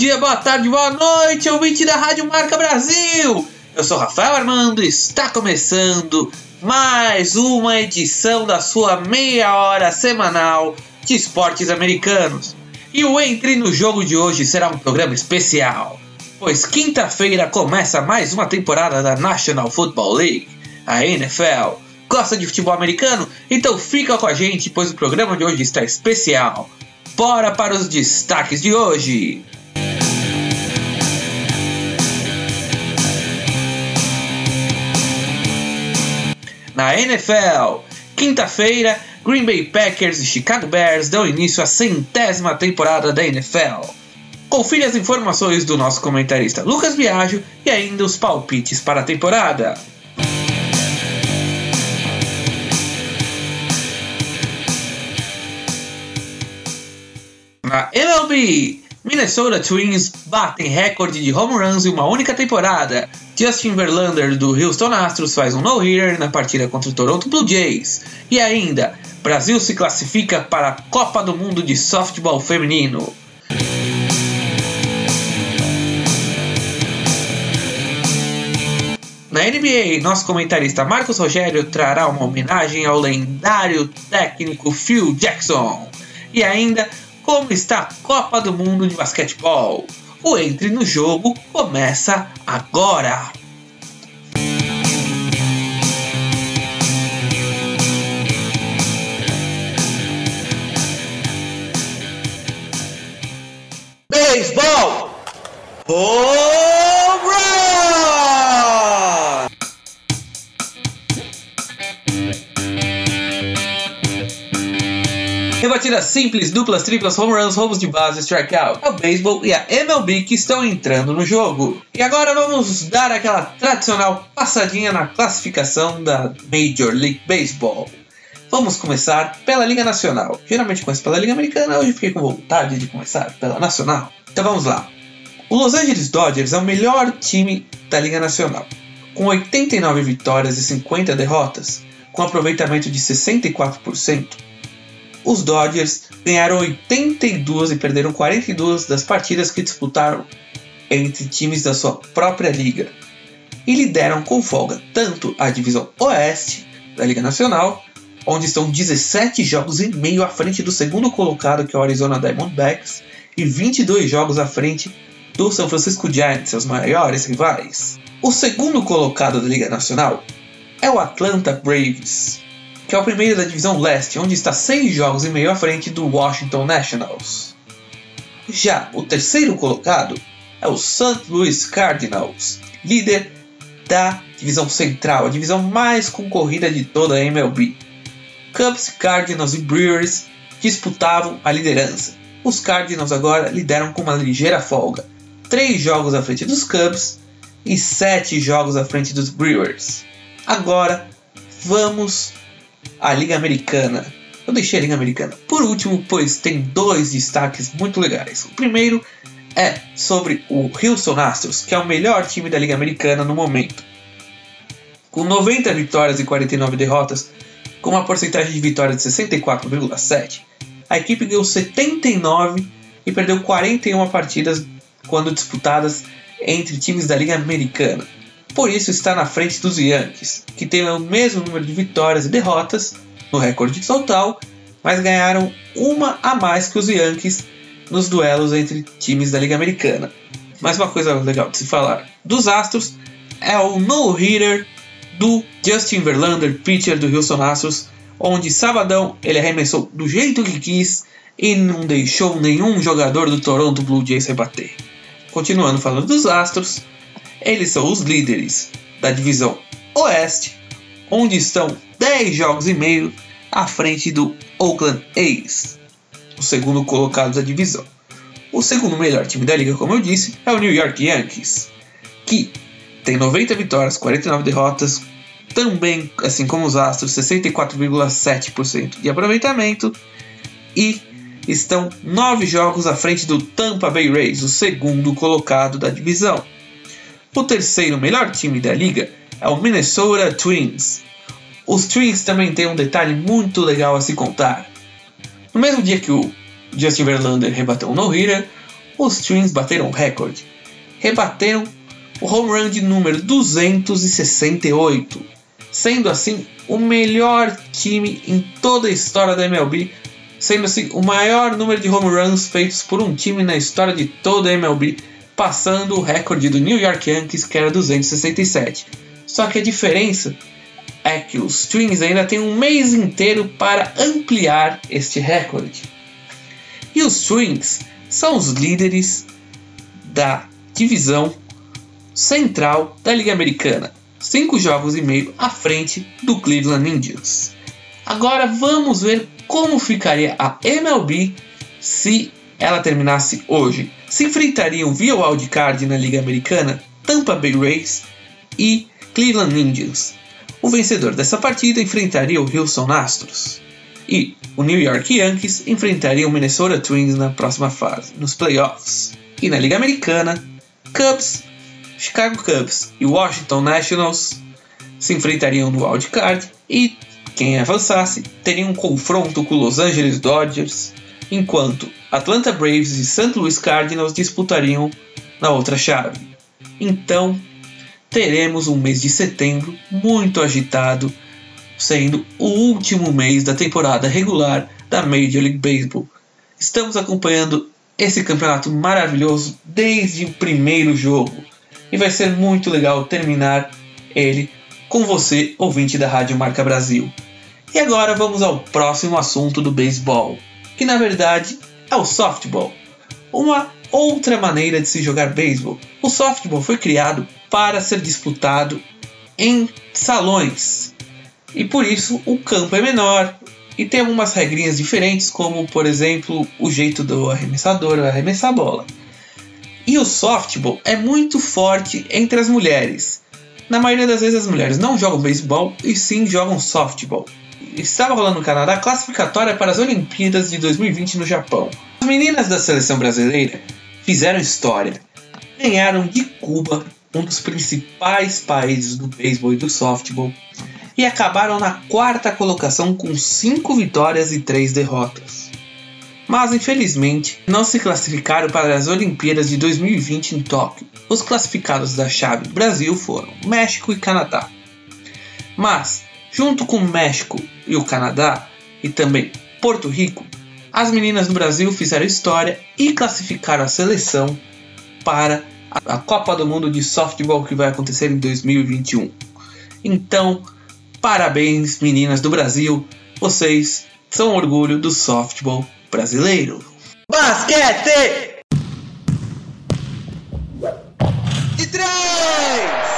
dia, boa tarde, boa noite, ouvinte da Rádio Marca Brasil! Eu sou Rafael Armando e está começando mais uma edição da sua meia hora semanal de esportes americanos. E o Entre no Jogo de hoje será um programa especial, pois quinta-feira começa mais uma temporada da National Football League, a NFL. Gosta de futebol americano? Então fica com a gente, pois o programa de hoje está especial. Bora para os destaques de hoje! Na NFL, quinta-feira, Green Bay Packers e Chicago Bears dão início à centésima temporada da NFL. Confira as informações do nosso comentarista Lucas Biagio e ainda os palpites para a temporada. Na MLB, Minnesota Twins batem recorde de home runs em uma única temporada. Justin Verlander do Houston Astros faz um no-hitter na partida contra o Toronto Blue Jays. E ainda, Brasil se classifica para a Copa do Mundo de Softball Feminino. Na NBA, nosso comentarista Marcos Rogério trará uma homenagem ao lendário técnico Phil Jackson. E ainda, como está a Copa do Mundo de Basquetebol. O Entre no Jogo começa agora! Rebatidas simples, duplas, triplas, home runs, roubos de base, strikeout. É o beisebol e a MLB que estão entrando no jogo. E agora vamos dar aquela tradicional passadinha na classificação da Major League Baseball. Vamos começar pela Liga Nacional. Geralmente começo pela Liga Americana, hoje fiquei com vontade de começar pela Nacional. Então vamos lá. O Los Angeles Dodgers é o melhor time da Liga Nacional, com 89 vitórias e 50 derrotas, com aproveitamento de 64%. Os Dodgers ganharam 82 e perderam 42 das partidas que disputaram entre times da sua própria liga e lideram com folga tanto a divisão Oeste da Liga Nacional, onde estão 17 jogos e meio à frente do segundo colocado, que é o Arizona Diamondbacks, e 22 jogos à frente do São Francisco Giants, seus maiores rivais. O segundo colocado da Liga Nacional é o Atlanta Braves, que é o primeiro da divisão leste, onde está 6 jogos e meio à frente do Washington Nationals. Já o terceiro colocado é o St. Louis Cardinals, líder da divisão central, a divisão mais concorrida de toda a MLB. Cubs, Cardinals e Brewers disputavam a liderança. Os Cardinals agora lideram com uma ligeira folga, 3 jogos à frente dos Cubs e 7 jogos à frente dos Brewers. Agora vamos à Liga Americana. Eu deixei a Liga Americana por último, pois tem dois destaques muito legais. O primeiro é sobre o Houston Astros, que é o melhor time da Liga Americana no momento. Com 90 vitórias e 49 derrotas, com uma porcentagem de vitória de 64,7, a equipe ganhou 79 e perdeu 41 partidas quando disputadas entre times da Liga Americana. Por isso está na frente dos Yankees, que têm o mesmo número de vitórias e derrotas no recorde total, mas ganharam uma a mais que os Yankees nos duelos entre times da Liga Americana. Mais uma coisa legal de se falar dos Astros é o no-hitter do Justin Verlander, pitcher do Houston Astros, onde sabadão ele arremessou do jeito que quis e não deixou nenhum jogador do Toronto Blue Jays rebater. Continuando falando dos Astros, eles são os líderes da divisão Oeste, onde estão 10 jogos e meio à frente do Oakland A's, o segundo colocado da divisão. O segundo melhor time da liga, como eu disse, é o New York Yankees, que tem 90 vitórias, 49 derrotas, também, assim como os Astros, 64,7% de aproveitamento e estão 9 jogos à frente do Tampa Bay Rays, o segundo colocado da divisão. O terceiro melhor time da liga é o Minnesota Twins. Os Twins também têm um detalhe muito legal a se contar. No mesmo dia que o Justin Verlander rebateu um no-hitter, os Twins bateram o recorde. Rebateram o home run de número 268, sendo assim o melhor time em toda a história da MLB, sendo assim o maior número de home runs feitos por um time na história de toda a MLB, passando o recorde do New York Yankees que era 267. Só que a diferença é que os Twins ainda têm um mês inteiro para ampliar este recorde. E os Twins são os líderes da divisão central da Liga Americana, cinco jogos e meio à frente do Cleveland Indians. Agora vamos ver como ficaria a MLB se ela terminasse hoje. Se enfrentariam via wildcard na Liga Americana Tampa Bay Rays e Cleveland Indians. O vencedor dessa partida enfrentaria o Houston Astros. E o New York Yankees enfrentaria o Minnesota Twins na próxima fase, nos playoffs. E na Liga Americana, Cubs, Chicago Cubs e Washington Nationals se enfrentariam no wildcard e quem avançasse teria um confronto com Los Angeles Dodgers, enquanto Atlanta Braves e St. Louis Cardinals disputariam na outra chave. Então, teremos um mês de setembro muito agitado, sendo o último mês da temporada regular da Major League Baseball. Estamos acompanhando esse campeonato maravilhoso desde o primeiro jogo e vai ser muito legal terminar ele com você, ouvinte da Rádio Marca Brasil. E agora vamos ao próximo assunto do beisebol, que na verdade é o softball, uma outra maneira de se jogar beisebol. O softball foi criado para ser disputado em salões. E por isso o campo é menor e tem algumas regrinhas diferentes, como por exemplo o jeito do arremessador arremessar a bola. E o softball é muito forte entre as mulheres. Na maioria das vezes as mulheres não jogam beisebol e sim jogam softball. Estava rolando no Canadá classificatória para as Olimpíadas de 2020 no Japão. As meninas da seleção brasileira fizeram história. Ganharam de Cuba um dos principais países do beisebol e do softball, e acabaram na quarta colocação com 5 vitórias e 3 derrotas. Mas infelizmente não se classificaram para as Olimpíadas de 2020 em Tóquio. Os classificados da chave Brasil foram México e Canadá. Mas, junto com México e o Canadá, e também Porto Rico, as meninas do Brasil fizeram história e classificaram a seleção para a Copa do Mundo de Softball que vai acontecer em 2021. Então, parabéns meninas do Brasil, vocês são orgulho do softball brasileiro. Basquete! De três!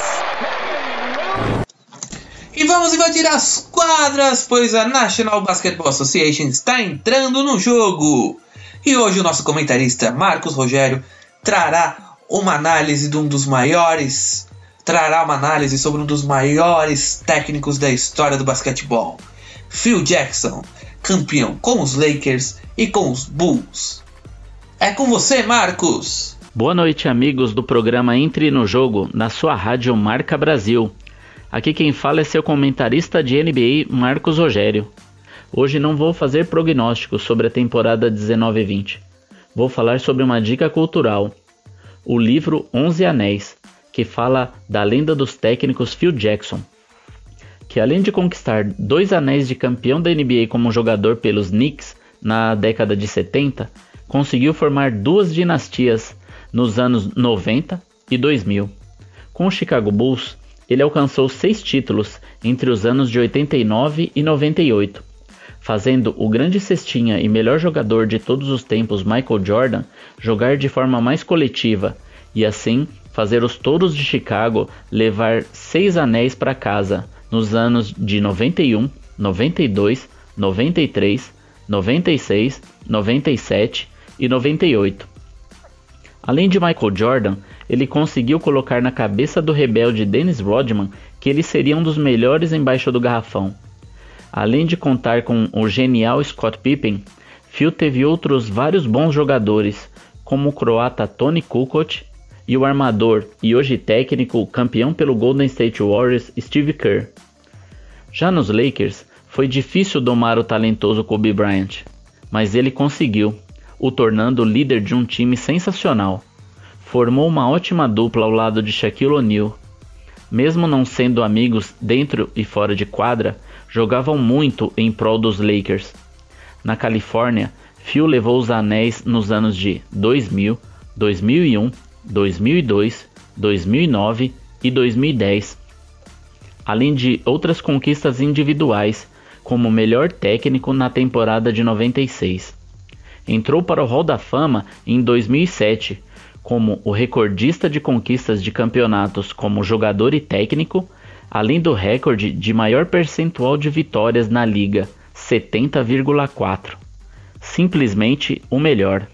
E vamos invadir as quadras, pois a National Basketball Association está entrando no jogo. E hoje o nosso comentarista Marcos Rogério trará uma análise de um dos maiores, trará uma análise sobre um dos maiores técnicos da história do basquetebol, Phil Jackson, campeão com os Lakers e com os Bulls. É com você, Marcos! Boa noite, amigos do programa Entre no Jogo, na sua rádio Marca Brasil. Aqui quem fala é seu comentarista de NBA, Marcos Rogério. Hoje não vou fazer prognósticos sobre a temporada 19-20. Vou falar sobre uma dica cultural o livro Onze Anéis, que fala da lenda dos técnicos Phil Jackson, que além de conquistar dois anéis de campeão da NBA como jogador pelos Knicks na década de 70, conseguiu formar duas dinastias nos anos 90 e 2000. Com o Chicago Bulls, ele alcançou seis títulos entre os anos de 89 e 98, fazendo o grande cestinha e melhor jogador de todos os tempos Michael Jordan jogar de forma mais coletiva e assim fazer os Touros de Chicago levar seis anéis para casa nos anos de 91, 92, 93, 96, 97 e 98. Além de Michael Jordan, ele conseguiu colocar na cabeça do rebelde Dennis Rodman que ele seria um dos melhores embaixo do garrafão Além de contar com o genial Scott Pippen, Phil teve outros vários bons jogadores, como o croata Tony Kukoc e o armador e hoje técnico campeão pelo Golden State Warriors Steve Kerr. Já nos Lakers, foi difícil domar o talentoso Kobe Bryant, mas ele conseguiu. o tornando líder de um time sensacional. Formou uma ótima dupla ao lado de Shaquille O'Neal. Mesmo não sendo amigos dentro e fora de quadra, jogavam muito em prol dos Lakers. Na Califórnia, Phil levou os anéis nos anos de 2000, 2001, 2002, 2009 e 2010, além de outras conquistas individuais, como melhor técnico na temporada de 96. Entrou para o Hall da Fama em 2007 como o recordista de conquistas de campeonatos como jogador e técnico, além do recorde de maior percentual de vitórias na liga, 70,4. Simplesmente o melhor.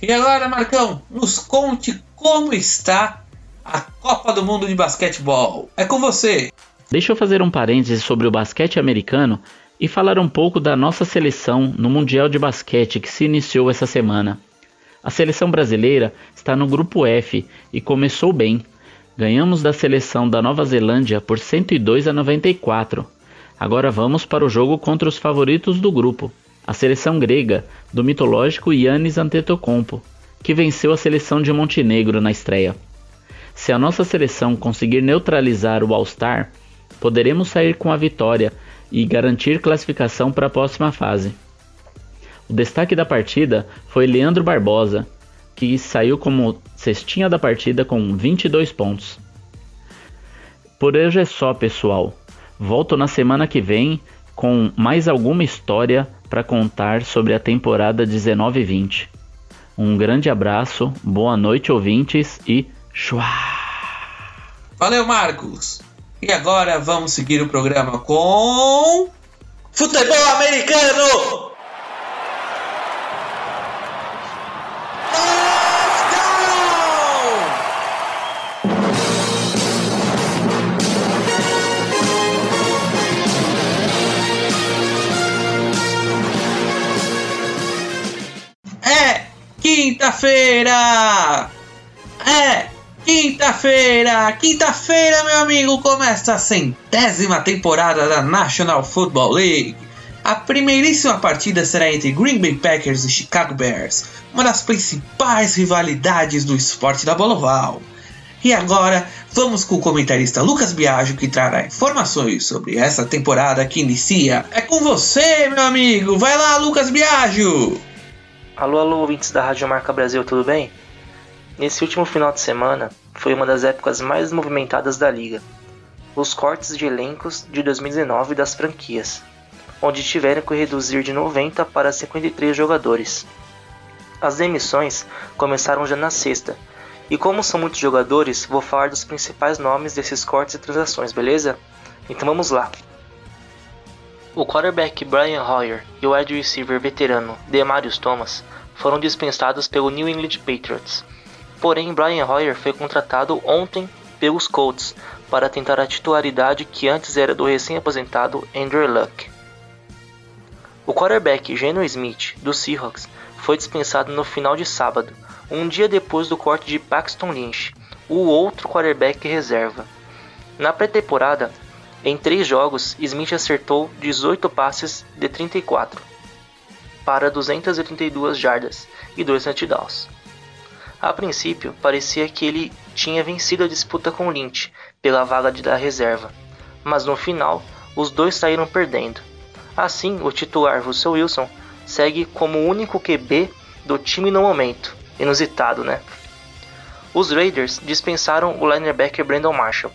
E agora, Marcão, nos conte como está a Copa do Mundo de Basquetebol. É com você. Deixa eu fazer um parêntese sobre o basquete americano e falar um pouco da nossa seleção no Mundial de Basquete que se iniciou essa semana. A seleção brasileira está no grupo F e começou bem. Ganhamos da seleção da Nova Zelândia por 102 a 94. Agora vamos para o jogo contra os favoritos do grupo, a seleção grega do mitológico Yannis Antetokounmpo, que venceu a seleção de Montenegro na estreia. Se a nossa seleção conseguir neutralizar o All-Star, poderemos sair com a vitória e garantir classificação para a próxima fase. O destaque da partida foi Leandro Barbosa, que saiu como cestinha da partida com 22 pontos. Por hoje é só, pessoal. Volto na semana que vem com mais alguma história para contar sobre a temporada 19-20. Um grande abraço, boa noite, ouvintes e chua! Valeu, Marcos! E agora vamos seguir o programa com. Futebol Americano! Quinta-feira! É quinta-feira! Quinta-feira, meu amigo, começa a centésima temporada da National Football League. A primeiríssima partida será entre Green Bay Packers e Chicago Bears, uma das principais rivalidades do esporte da bola oval. E agora, vamos com o comentarista Lucas Biagio que trará informações sobre essa temporada que inicia. É com você, meu amigo! Vai lá, Lucas Biagio! Alô, alô, ouvintes da Rádio Marca Brasil, tudo bem? Nesse último final de semana, foi uma das épocas mais movimentadas da liga. Os cortes de elencos de 2019 das franquias, onde tiveram que reduzir de 90 para 53 jogadores. As demissões começaram já na sexta, e como são muitos jogadores, vou falar dos principais nomes desses cortes e transações, beleza? Então vamos lá. O quarterback Brian Hoyer e o wide receiver veterano Demarius Thomas foram dispensados pelo New England Patriots. Porém, Brian Hoyer foi contratado ontem pelos Colts para tentar a titularidade que antes era do recém-aposentado Andrew Luck. O quarterback Geno Smith, do Seahawks, foi dispensado no final de sábado, um dia depois do corte de Paxton Lynch, o outro quarterback reserva. Na pré-temporada, em três jogos, Smith acertou 18 passes de 34 para 232 jardas e 2 touchdowns. A princípio, parecia que ele tinha vencido a disputa com Lynch pela vaga da reserva, mas no final, os dois saíram perdendo. Assim, o titular Russell Wilson segue como o único QB do time no momento. Inusitado, né? Os Raiders dispensaram o linebacker Brandon Marshall.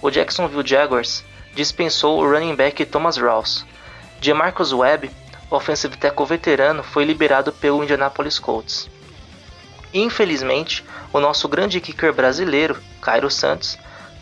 O Jacksonville Jaguars dispensou o running back Thomas Ross. DeMarcus Webb, offensive tackle veterano, foi liberado pelo Indianapolis Colts. Infelizmente, o nosso grande kicker brasileiro, Cairo Santos,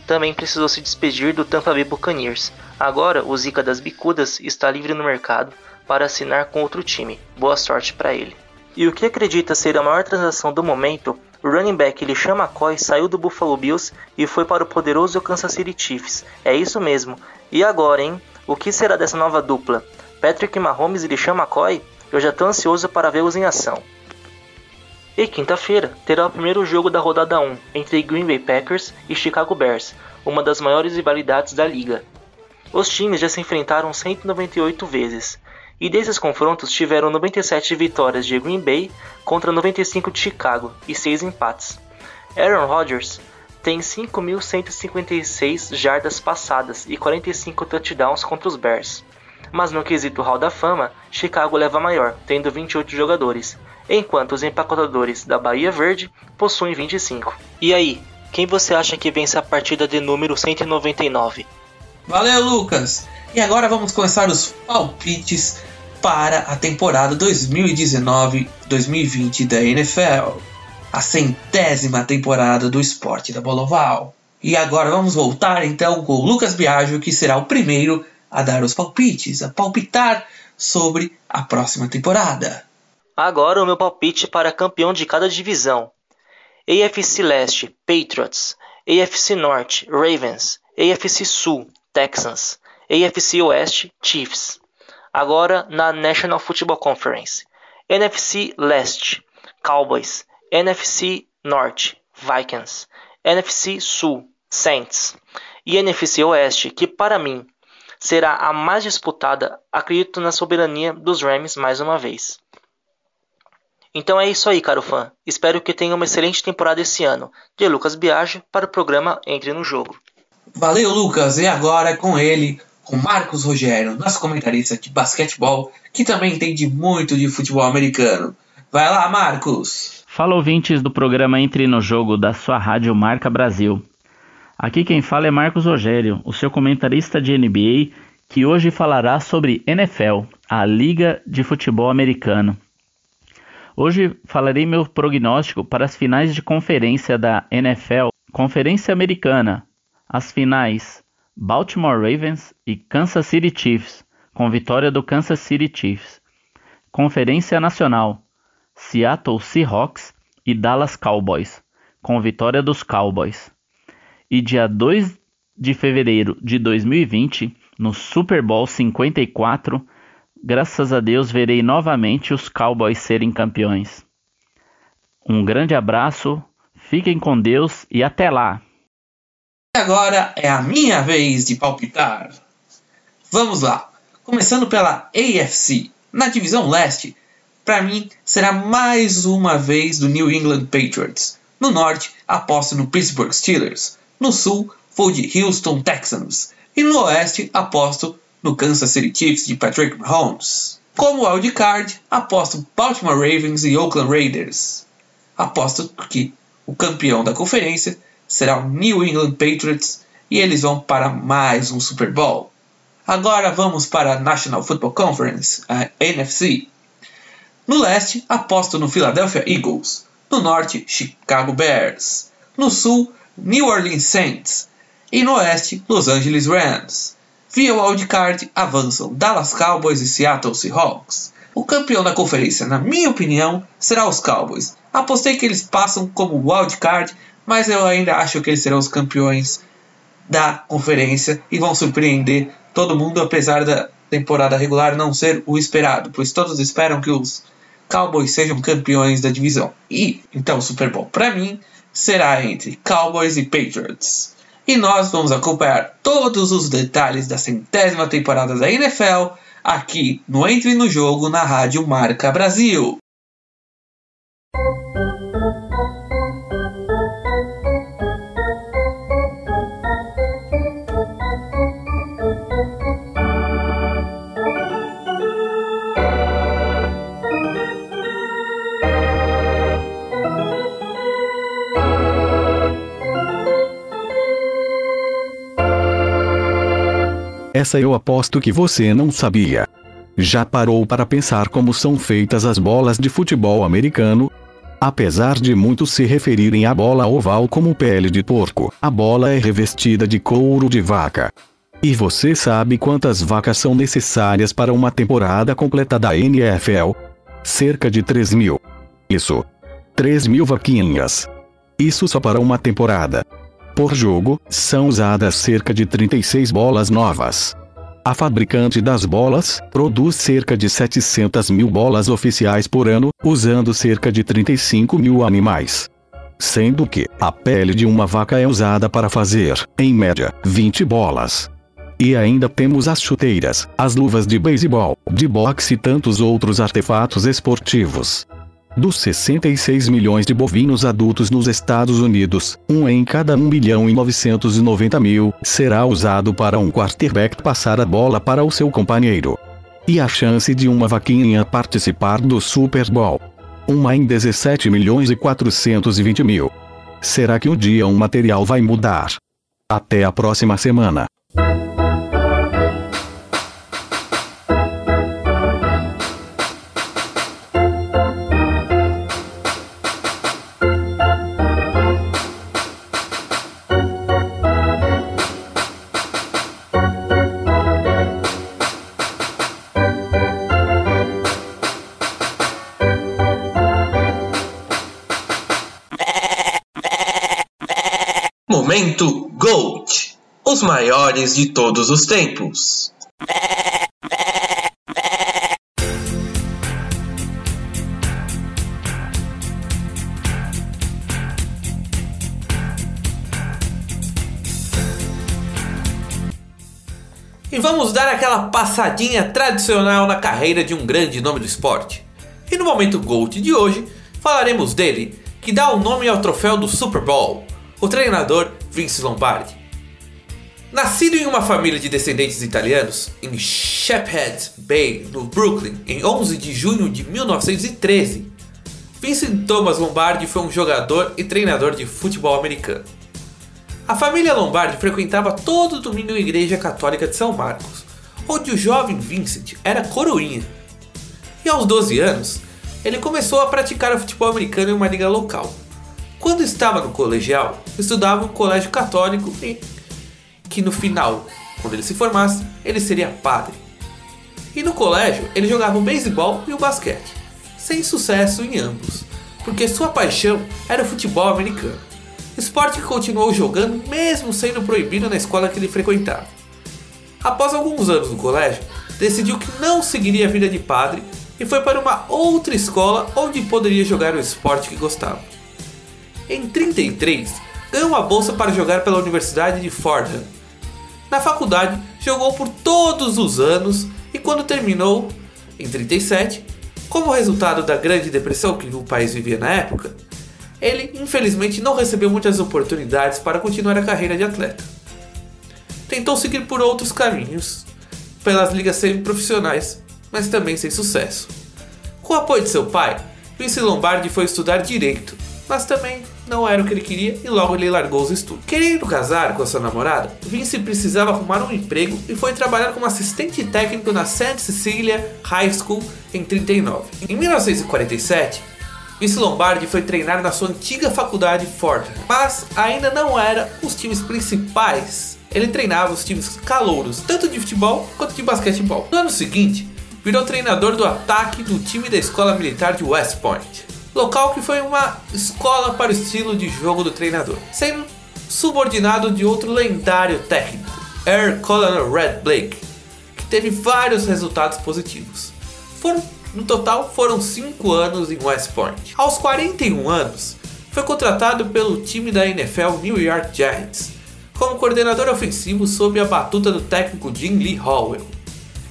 também precisou se despedir do Tampa Bay Buccaneers. Agora, o Zica das Bicudas está livre no mercado para assinar com outro time. Boa sorte para ele. E o que acredita ser a maior transação do momento, o running back LeSean McCoy saiu do Buffalo Bills e foi para o poderoso Kansas City Chiefs. É isso mesmo. E agora, hein? O que será dessa nova dupla? Patrick Mahomes e LeSean McCoy? Eu já estou ansioso para vê-los em ação. E quinta-feira terá o primeiro jogo da rodada 1 entre Green Bay Packers e Chicago Bears, uma das maiores rivalidades da liga. Os times já se enfrentaram 198 vezes, E desses confrontos tiveram 97 vitórias de Green Bay contra 95 de Chicago e 6 empates. Aaron Rodgers tem 5.156 jardas passadas e 45 touchdowns contra os Bears. Mas no quesito Hall da Fama, Chicago leva maior, tendo 28 jogadores, enquanto os empacotadores da Bahia Verde possuem 25. E aí, quem você acha que vence a partida de número 199? Valeu, Lucas! E agora vamos começar os palpites para a temporada 2019-2020 da NFL a centésima temporada do esporte da bola oval. E agora vamos voltar então com o Lucas Biagio, que será o primeiro a dar os palpites, a palpitar sobre a próxima temporada. Agora o meu palpite para campeão de cada divisão. AFC Leste, Patriots. AFC Norte, Ravens. AFC Sul, Texans. AFC Oeste, Chiefs. Agora na National Football Conference. NFC Leste, Cowboys. NFC Norte, Vikings, NFC Sul, Saints e NFC Oeste, que para mim será a mais disputada, acredito na soberania dos Rams mais uma vez. Então é isso aí, caro fã. Espero que tenha uma excelente temporada esse ano. De Lucas Biagio para o programa Entre no Jogo. Valeu, Lucas. E agora é com ele, com Marcos Rogério, nosso comentarista de basquetebol, que também entende muito de futebol americano. Vai lá, Marcos! Fala ouvintes do programa Entre no Jogo da sua rádio Marca Brasil. Aqui quem fala é Marcos Rogério, o seu comentarista de NBA, que hoje falará sobre NFL, a Liga de Futebol Americano. Hoje falarei meu prognóstico para as finais de conferência da NFL, Conferência Americana, as finais Baltimore Ravens e Kansas City Chiefs, com vitória do Kansas City Chiefs. Conferência Nacional, Seattle Seahawks e Dallas Cowboys, com vitória dos Cowboys. E dia 2 de fevereiro de 2020, no Super Bowl 54, graças a Deus verei novamente os Cowboys serem campeões. Um grande abraço, fiquem com Deus e até lá! Agora é a minha vez de palpitar. Vamos lá, começando pela AFC. Na divisão leste, para mim, será mais uma vez do New England Patriots. No norte, aposto no Pittsburgh Steelers. No sul, vou de Houston Texans. E no oeste, aposto no Kansas City Chiefs de Patrick Mahomes. Como wildcard, aposto Baltimore Ravens e Oakland Raiders. Aposto que o campeão da conferência será o New England Patriots e eles vão para mais um Super Bowl. Agora vamos para a National Football Conference, a NFC. No leste, aposto no Philadelphia Eagles. No norte, Chicago Bears. No sul, New Orleans Saints. E no oeste, Los Angeles Rams. Via wildcard avançam Dallas Cowboys e Seattle Seahawks. O campeão da conferência, na minha opinião, será os Cowboys. Apostei que eles passam como wildcard, mas eu ainda acho que eles serão os campeões da conferência e vão surpreender todo mundo, apesar da temporada regular não ser o esperado, pois todos esperam que os Cowboys sejam campeões da divisão. E então o Super Bowl para mim será entre Cowboys e Patriots. E nós vamos acompanhar todos os detalhes da centésima temporada da NFL aqui no Entre no Jogo na Rádio Marca Brasil. Essa eu aposto que você não sabia. Já parou para pensar como são feitas as bolas de futebol americano? Apesar de muitos se referirem à bola oval como pele de porco, a bola é revestida de couro de vaca. E você sabe quantas vacas são necessárias para uma temporada completa da NFL? Cerca de 3 mil. Isso. 3 mil vaquinhas. Isso só para uma temporada. Por jogo, são usadas cerca de 36 bolas novas. A fabricante das bolas produz cerca de 700 mil bolas oficiais por ano, usando cerca de 35 mil animais. Sendo que a pele de uma vaca é usada para fazer, em média, 20 bolas. E ainda temos as chuteiras, as luvas de beisebol, de boxe e tantos outros artefatos esportivos. Dos 66 milhões de bovinos adultos nos Estados Unidos, um em cada 1 milhão e 990 mil será usado para um quarterback passar a bola para o seu companheiro. E a chance de uma vaquinha participar do Super Bowl? Uma em 17 milhões e 420 mil. Será que um dia um material vai mudar? Até a próxima semana. Momento GOAT Os maiores de todos os tempos. E vamos dar aquela passadinha tradicional na carreira de um grande nome do esporte. E no momento GOAT de hoje, falaremos dele, que dá o nome ao troféu do Super Bowl, o treinador Vince Lombardi. Nascido em uma família de descendentes italianos, em Sheephead Bay, no Brooklyn, em 11 de junho de 1913, Vincent Thomas Lombardi foi um jogador e treinador de futebol americano. A família Lombardi frequentava todo domingo a Igreja Católica de São Marcos, onde o jovem Vincent era coroinha. E aos 12 anos, ele começou a praticar o futebol americano em uma liga local. Quando estava no colegial, estudava um colégio católico e que no final, quando ele se formasse, ele seria padre. E no colégio, ele jogava o beisebol e o basquete, sem sucesso em ambos, porque sua paixão era o futebol americano. Esporte que continuou jogando mesmo sendo proibido na escola que ele frequentava. Após alguns anos no colégio, decidiu que não seguiria a vida de padre e foi para uma outra escola onde poderia jogar o esporte que gostava. Em 33, ganhou uma bolsa para jogar pela Universidade de Fordham. Na faculdade, jogou por todos os anos e quando terminou, em 37, como resultado da Grande Depressão que o país vivia na época, ele infelizmente não recebeu muitas oportunidades para continuar a carreira de atleta. Tentou seguir por outros caminhos, pelas ligas semi-profissionais, mas também sem sucesso. Com o apoio de seu pai, Vince Lombardi foi estudar direito, mas também não era o que ele queria e logo ele largou os estudos. Querendo casar com a sua namorada, Vince precisava arrumar um emprego e foi trabalhar como assistente técnico na St. Cecilia High School em 39. Em 1947, Vince Lombardi foi treinar na sua antiga faculdade Fordham, mas ainda não era os times principais. Ele treinava os times calouros, tanto de futebol quanto de basquetebol. No ano seguinte, virou treinador do ataque do time da escola militar de West Point local que foi uma escola para o estilo de jogo do treinador, sendo subordinado de outro lendário técnico, Air Colonel Red Blake, que teve vários resultados positivos. Foram, no total, foram 5 anos em West Point. Aos 41 anos, foi contratado pelo time da NFL New York Giants, como coordenador ofensivo sob a batuta do técnico Jim Lee Howell.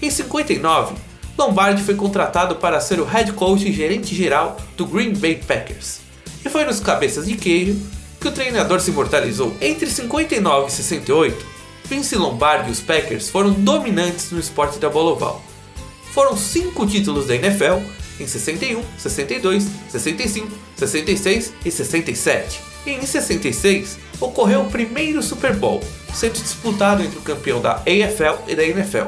Em 59, Lombardi foi contratado para ser o head coach e gerente geral do Green Bay Packers. E foi nos cabeças de queijo que o treinador se imortalizou. Entre 59 e 68, Vince Lombardi e os Packers foram dominantes no esporte da bola oval. Foram cinco títulos da NFL em 61, 62, 65, 66 e 67. E em 66 ocorreu o primeiro Super Bowl, sendo disputado entre o campeão da AFL e da NFL.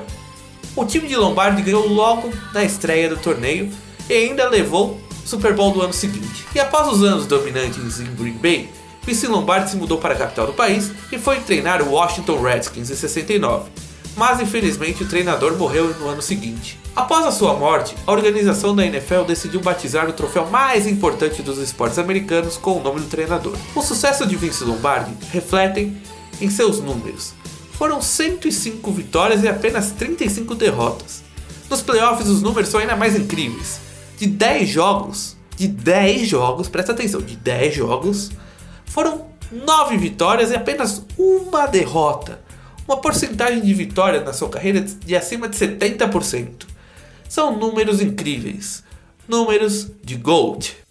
O time de Lombardi ganhou logo na estreia do torneio e ainda levou Super Bowl do ano seguinte. E após os anos dominantes em Green Bay, Vince Lombardi se mudou para a capital do país e foi treinar o Washington Redskins em 69. Mas infelizmente o treinador morreu no ano seguinte. Após a sua morte, a organização da NFL decidiu batizar o troféu mais importante dos esportes americanos com o nome do treinador. O sucesso de Vince Lombardi refletem em seus números, foram 105 vitórias e apenas 35 derrotas. Nos playoffs os números são ainda mais incríveis. De 10 jogos, de 10 jogos, presta atenção, de 10 jogos, foram 9 vitórias e apenas uma derrota. uma porcentagem de vitória na sua carreira de acima de 70%. São números incríveis. Números de Gold.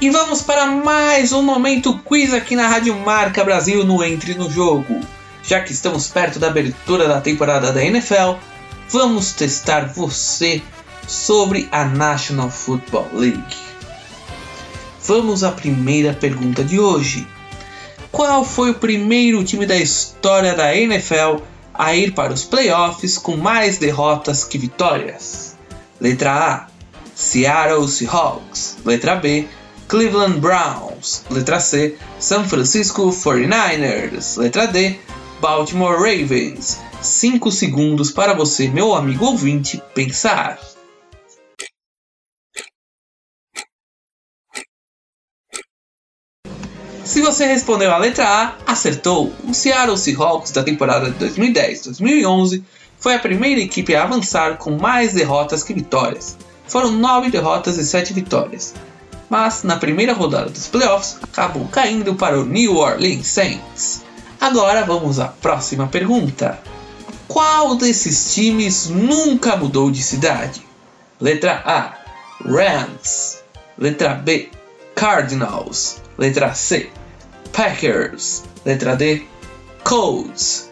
E vamos para mais um momento quiz aqui na Rádio Marca Brasil no Entre no Jogo. Já que estamos perto da abertura da temporada da NFL, vamos testar você sobre a National Football League. Vamos à primeira pergunta de hoje. Qual foi o primeiro time da história da NFL a ir para os playoffs com mais derrotas que vitórias? Letra A: Seattle Seahawks. Letra B: Cleveland Browns. Letra C, San Francisco 49ers. Letra D, Baltimore Ravens. 5 segundos para você, meu amigo ouvinte, pensar. Se você respondeu a letra A, acertou. O Seattle Seahawks da temporada de 2010-2011 foi a primeira equipe a avançar com mais derrotas que vitórias. Foram 9 derrotas e 7 vitórias mas na primeira rodada dos playoffs acabou caindo para o New Orleans Saints. Agora vamos à próxima pergunta. Qual desses times nunca mudou de cidade? Letra A: Rams. Letra B: Cardinals. Letra C: Packers. Letra D: Colts.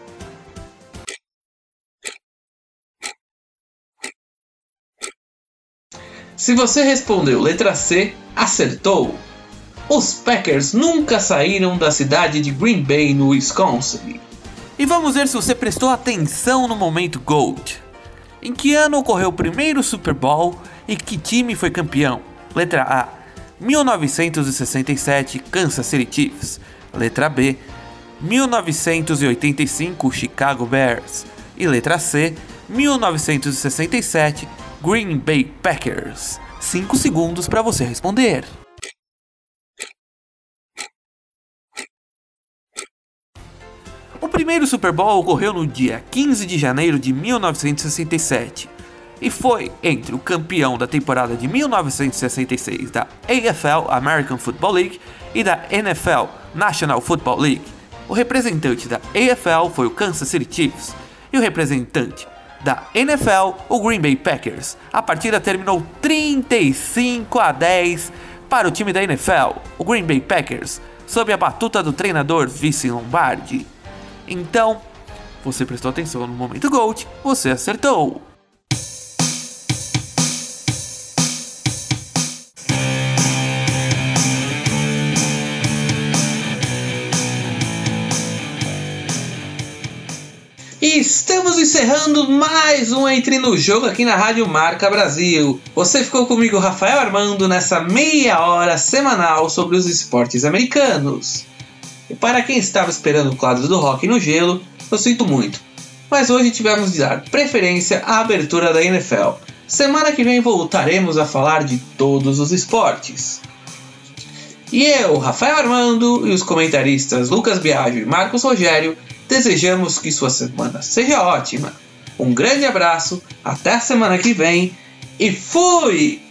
Se você respondeu letra C, acertou. Os Packers nunca saíram da cidade de Green Bay, no Wisconsin. E vamos ver se você prestou atenção no momento Gold. Em que ano ocorreu o primeiro Super Bowl e que time foi campeão? Letra A: 1967 Kansas City Chiefs. Letra B: 1985 Chicago Bears. E letra C: 1967 Green Bay Packers. 5 segundos para você responder. O primeiro Super Bowl ocorreu no dia 15 de janeiro de 1967 e foi entre o campeão da temporada de 1966 da AFL American Football League e da NFL National Football League. O representante da AFL foi o Kansas City Chiefs e o representante da NFL, o Green Bay Packers. A partida terminou 35 a 10 para o time da NFL, o Green Bay Packers, sob a batuta do treinador Vice Lombardi. Então, você prestou atenção no momento Gold, você acertou. Estamos encerrando mais um Entre no Jogo aqui na Rádio Marca Brasil. Você ficou comigo, Rafael Armando, nessa meia hora semanal sobre os esportes americanos. E para quem estava esperando o quadro do Rock no Gelo, eu sinto muito. Mas hoje tivemos de dar preferência à abertura da NFL. Semana que vem voltaremos a falar de todos os esportes. E eu, Rafael Armando, e os comentaristas Lucas Biagio e Marcos Rogério Desejamos que sua semana seja ótima. Um grande abraço, até a semana que vem e fui!